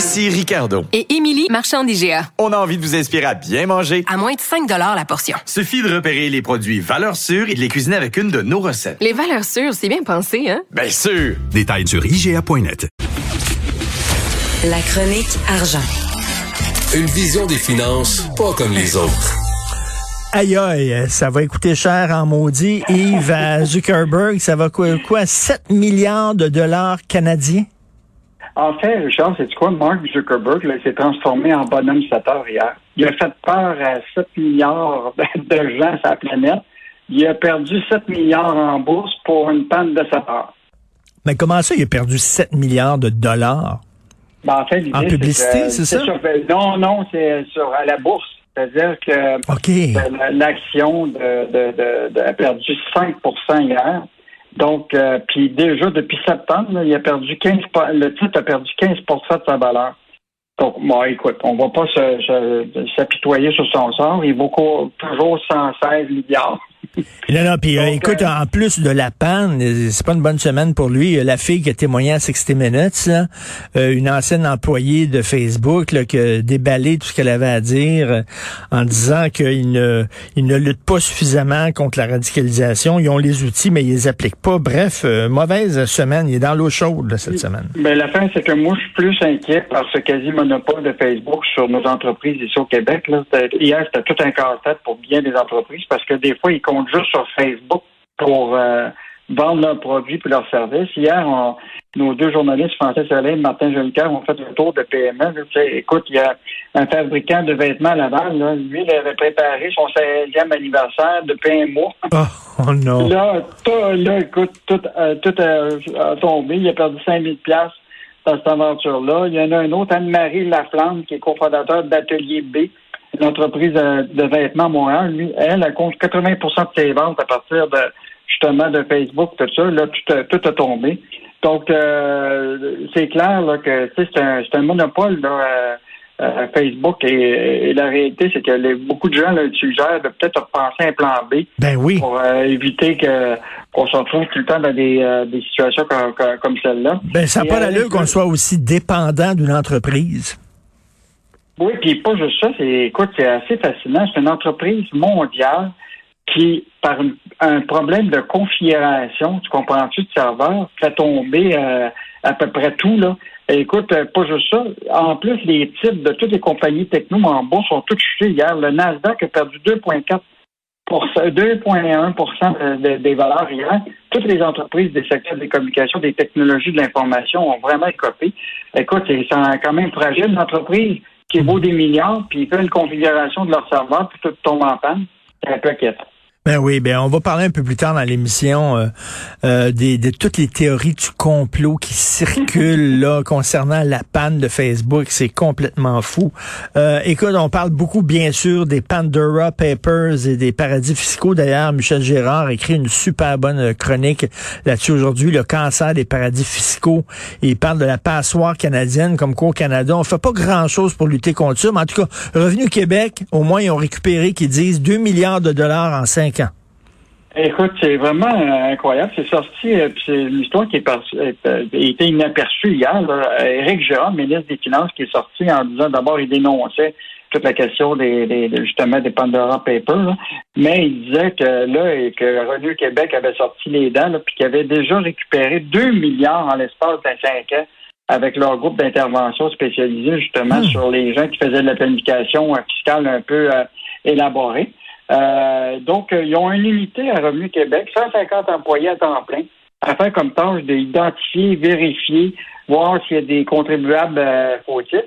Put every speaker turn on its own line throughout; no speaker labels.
Ici Ricardo.
et Émilie, marchand d'IGA.
On a envie de vous inspirer à bien manger.
À moins de 5 la portion.
Suffit de repérer les produits valeurs sûres et de les cuisiner avec une de nos recettes.
Les valeurs sûres, c'est bien pensé, hein?
Bien sûr!
Détails sur IGA.net.
La chronique argent.
Une vision des finances pas comme les autres.
Aïe aïe, ça va coûter cher en maudit. Yves à Zuckerberg, ça va quoi, quoi 7 milliards de dollars canadiens?
En fait, Richard, c'est quoi? Mark Zuckerberg là, s'est transformé en bonhomme 7 heures hier. Il a fait peur à 7 milliards de gens sur la planète. Il a perdu 7 milliards en bourse pour une panne de 7 heures.
Mais comment ça, il a perdu 7 milliards de dollars?
Ben, en fait,
En
c'est
publicité,
que-
c'est ça?
sur- non, non, c'est sur à la bourse. C'est-à-dire que euh, l'action de, de, de- de- a perdu 5% hier. Donc, euh, puis déjà depuis septembre, il a perdu 15 pa- le titre a perdu 15 de sa valeur. Donc, bon, écoute, on va pas s'apitoyer sur son sort. Il vaut toujours 116 milliards.
Non, non, puis euh, écoute,
euh,
en plus de la panne, euh, c'est pas une bonne semaine pour lui. Euh, La fille qui a témoigné à 60 Minutes, là, euh, une ancienne employée de Facebook, là, qui a déballé tout ce qu'elle avait à dire euh, en disant qu'il ne, il ne lutte pas suffisamment contre la radicalisation. Ils ont les outils, mais ils les appliquent pas. Bref, euh, mauvaise semaine. Il est dans l'eau chaude là, cette semaine.
Mais la fin, c'est que moi, je suis plus inquiet par ce quasi-monopole de Facebook sur nos entreprises ici au Québec. Là. Hier, c'était tout un casse-tête pour bien des entreprises parce que des fois, ils juste sur Facebook pour euh, vendre leurs produits et leurs services. Hier, on- nos deux journalistes, Français Soleil et Martin Jolicoeur, ont fait le tour de PME. écoute, il y a un fabricant de vêtements à Laval. Là. Lui, il avait préparé son 16e anniversaire depuis un mois.
Oh, oh non.
Là, tout, là, écoute, tout, euh, tout a, a tombé. Il a perdu 5000 pièces dans cette aventure-là. Il y en a un autre, Anne-Marie Laflamme, qui est cofondateur d'Atelier B, une entreprise euh, de vêtements à Montréal. Lui, elle, elle compte 80% de ses ventes à partir de justement de Facebook, tout ça. Là, tout, a- tout a tombé. Donc, euh, c'est clair là, que c'est un, un monopole là, euh, euh, Facebook et, et la réalité, c'est que les- beaucoup de gens là, suggèrent de peut-être penser un plan B
Ben oui.
pour euh, éviter que qu'on se retrouve tout le temps dans des, euh, des situations comme, comme- celle-là.
Ben, ça n'a pas
avec
d'allure qu'on soit aussi dépendant d'une entreprise.
Oui, puis pas juste ça, c'est écoute, c'est assez fascinant. C'est une entreprise mondiale qui, par un problème de configuration, tu comprends-tu, de serveur, fait tomber euh, à peu près tout, là. Écoute, euh, pas juste ça. En plus, les titres de toutes les compagnies techno en sont toutes chutés hier. Le Nasdaq a perdu 2,4 2,1 de- de- des valeurs hier. Toutes les entreprises des secteurs des communications, des technologies de l'information ont vraiment écopé. Écoute, c'est quand même fragile, une entreprise qui vaut des milliards, puis ils fait une configuration de leur serveur, puis tout tombe en panne. C'est un peu inquiétant.
Ben oui, ben on va parler un peu plus tard dans l'émission euh, euh, des, de toutes les théories du complot qui circulent là concernant la panne de Facebook. C'est complètement fou. Euh, écoute, on parle beaucoup bien sûr des Pandora Papers et des paradis fiscaux. D'ailleurs, Michel Gérard a écrit une super bonne chronique là-dessus aujourd'hui, le cancer des paradis fiscaux. Il parle de la passoire canadienne comme quoi au Canada, on fait pas grand-chose pour lutter contre ça. Mais en tout cas, Revenu Québec, au moins, ils ont récupéré, qu'ils disent, 2 milliards de dollars en 5 ans.
Écoute, c'est vraiment euh, incroyable. C'est sorti, euh, puis c'est une histoire qui est par- euh, a été inaperçue hier. Là. Éric Girard, ministre des Finances, qui est sorti en disant d'abord il dénonçait toute la question des, justement des Pandora Papers, là. mais il disait que là, et que Revenu Québec avait sorti les dents, là, puis qu'il avait déjà récupéré 2 milliards en l'espace de 5 ans avec leur groupe d'intervention spécialisé justement sur les gens qui faisaient de la planification euh, fiscale un peu euh, élaborée. Euh, donc, euh, ils ont une unité à Revenu Québec, 150 employés à temps plein, faire comme tâche d'identifier, vérifier, voir s'il y a des contribuables euh, fautifs.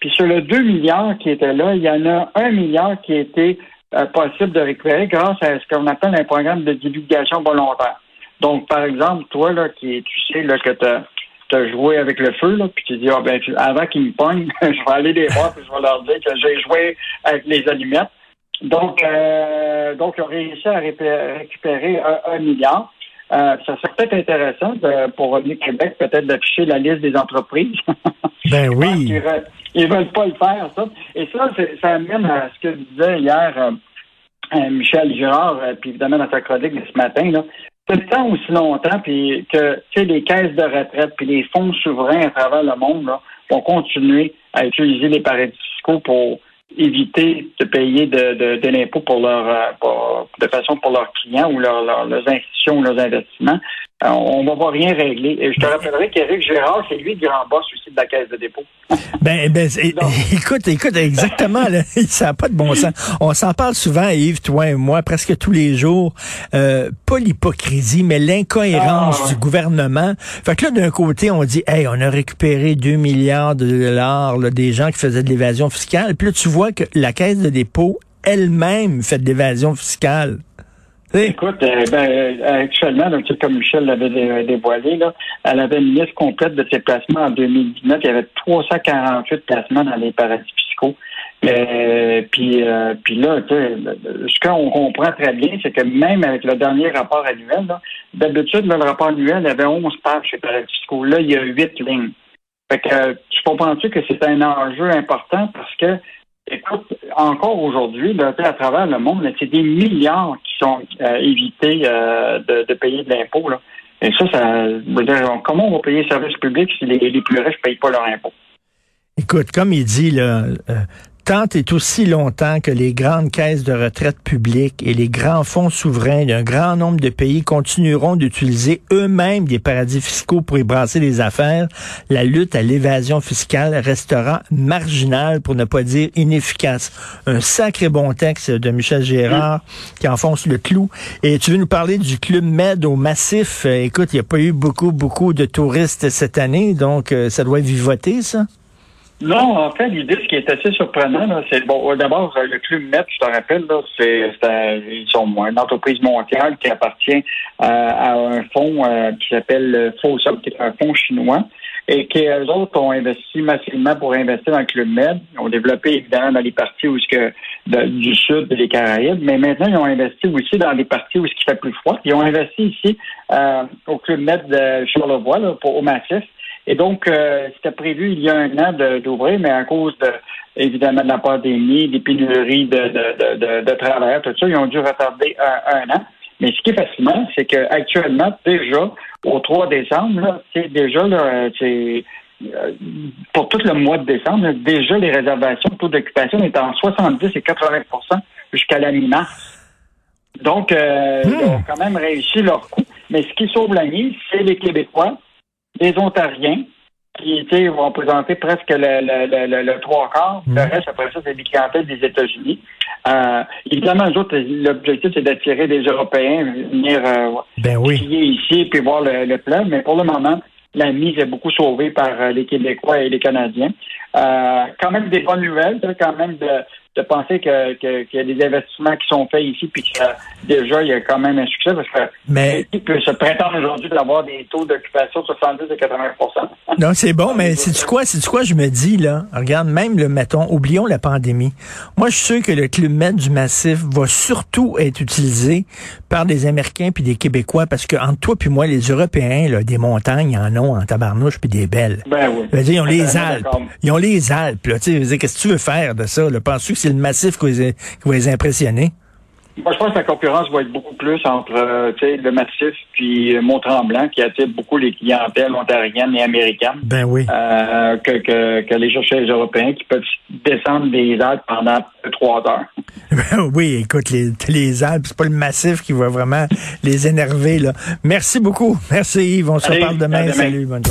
Puis sur le 2 milliards qui étaient là, il y en a 1 milliard qui était euh, possible de récupérer grâce à ce qu'on appelle un programme de divulgation volontaire. Donc, par exemple, toi, là, qui tu sais là, que tu as joué avec le feu, là, puis tu dis, ah, ben, avant qu'ils me pognent, je vais aller les voir, puis je vais leur dire que j'ai joué avec les allumettes. Donc, euh, donc, ils ont réussi à récupérer un, milliard. Euh, ça serait peut-être intéressant de, pour Revenu Québec, peut-être d'afficher la liste des entreprises.
ben oui.
ils, veulent pas le faire, ça. Et ça, ça amène à ce que disait hier euh, Michel Girard, puis évidemment dans sa chronique de ce matin, là, c'est le temps aussi longtemps, puis que tu sais, les caisses de retraite, puis les fonds souverains à travers le monde là, vont continuer à utiliser les paradis fiscaux pour éviter de payer de, de, de l'impôt pour leur euh, de façon pour leurs clients ou leurs institutions ou leurs investissements. Euh, on ne va rien régler. Et je te rappellerai qu'Éric Gérard, c'est lui le grand boss aussi de la Caisse de dépôt.
ben, ben écoute, écoute, exactement, ça n'a pas de bon sens. On s'en parle souvent, Yves, toi et moi, presque tous les jours. Euh, pas l'hypocrisie, mais l'incohérence ah, du gouvernement. Fait que là, d'un côté, on dit, hey, on a récupéré 2 milliards de dollars des gens qui faisaient de l'évasion fiscale. Puis là, tu vois que la Caisse de dépôt elle-même fait de l'évasion fiscale.
Écoute, euh, ben, euh, actuellement, comme Michel l'avait dévoilé, là, elle avait une liste complète de ses placements en 2019. Il y avait 348 placements dans les paradis fiscaux. Euh, puis, euh, puis là, ce qu'on comprend très bien, c'est que même avec le dernier rapport annuel, d'habitude, le rapport annuel avait 11 pages chez paradis fiscaux. Là, il y a 8 lignes. Fait que tu comprends-tu que c'est un enjeu important parce que Écoute, encore aujourd'hui, à travers le monde, c'est des milliards qui sont euh, évités euh, de, payer de l'impôt. Et ça, ça veut dire, comment on va payer les services publics si les, les plus riches ne payent pas leur impôt?
Écoute, comme il dit, là, euh, tant et aussi longtemps que les grandes caisses de retraite publiques et les grands fonds souverains d'un grand nombre de pays continueront d'utiliser eux-mêmes des paradis fiscaux pour y brasser les affaires, la lutte à l'évasion fiscale restera marginale, pour ne pas dire inefficace. Un sacré bon texte de Michel Gérard qui enfonce le clou. Et tu veux nous parler du Club Med au Massif? Écoute, il n'y a pas eu beaucoup, beaucoup de touristes cette année, donc euh, ça doit vivoter, ça?
Non, en fait, l'idée, ce qui est assez surprenant, c'est bon. D'abord, le club Met, je te rappelle, c'est ils sont une entreprise mondiale qui appartient euh, à un fonds euh, qui s'appelle FOSUP, qui est un fonds chinois, et qui eux autres ont investi massivement pour investir dans le club Med. Ils ont développé évidemment dans les parties où ce que du sud des Caraïbes, mais maintenant ils ont investi aussi dans les parties où ce qui fait plus froid. Ils ont investi ici euh, au club Med de Charlevoix, là, pour, au Massif. Et donc, euh, c'était prévu il y a un an d'ouvrir, mais à cause de évidemment de la pandémie, des pénuries de, de, de, de, travailleurs, tout ça, ils ont dû retarder un, an. Mais ce qui est fascinant, c'est qu'actuellement, déjà, au 3 décembre, c'est déjà là, c'est euh, pour tout le mois de décembre, déjà les réservations, le taux d'occupation est en 70 et 80% jusqu'à la mi-mars. Donc, euh, ils ont hmm. quand même réussi leur coup. Mais ce qui sauve la mise, c'est les Québécois les Ontariens, qui vont présenter presque le, le, le, trois quarts. Le mhm. reste, après ça, c'est des clientèles des États-Unis. Euh, évidemment, l'objectif, c'est d'attirer des Européens, venir euh,
ben oui.
ici puis voir le, plan. Mais pour le moment, la mise est beaucoup sauvée par euh, les Québécois et les Canadiens. Euh, quand même des bonnes nouvelles, quand même de, de penser que, qu'il y a des investissements qui sont faits ici, puis que déjà, il y a quand même un succès, parce que
mais,
peut se prétendre aujourd'hui d'avoir des taux d'occupation de 70 à 80%
Non, c'est bon, mais c'est du quoi, c'est du quoi je me dis, là? Regarde, même le, mettons, oublions la pandémie. Moi, je suis sûr que le climat du massif va surtout être utilisé par des Américains puis des Québécois, parce que entre toi puis moi, les Européens, là, des montagnes, en ont en tabarnouche puis des belles.
Ben oui.
ils ont les Alpes. Ils ont les Alpes, là. Tu sais, qu'est-ce que tu veux faire de ça, là? Penses-tu que c'est le massif qui va les impressionner?
Moi, je pense que la concurrence va être beaucoup plus entre euh, le massif puis euh, Mont-Tremblant, qui attire beaucoup les clientèles ontariennes et américaines.
Ben oui.
Euh, que, que, que, les chercheurs européens qui peuvent descendre des Alpes pendant trois heures.
Ben oui, écoute, les, les Alpes, c'est pas le massif qui va vraiment les énerver. Là. Merci beaucoup. Merci Yves. On se reparle demain. Salut, bonne journée.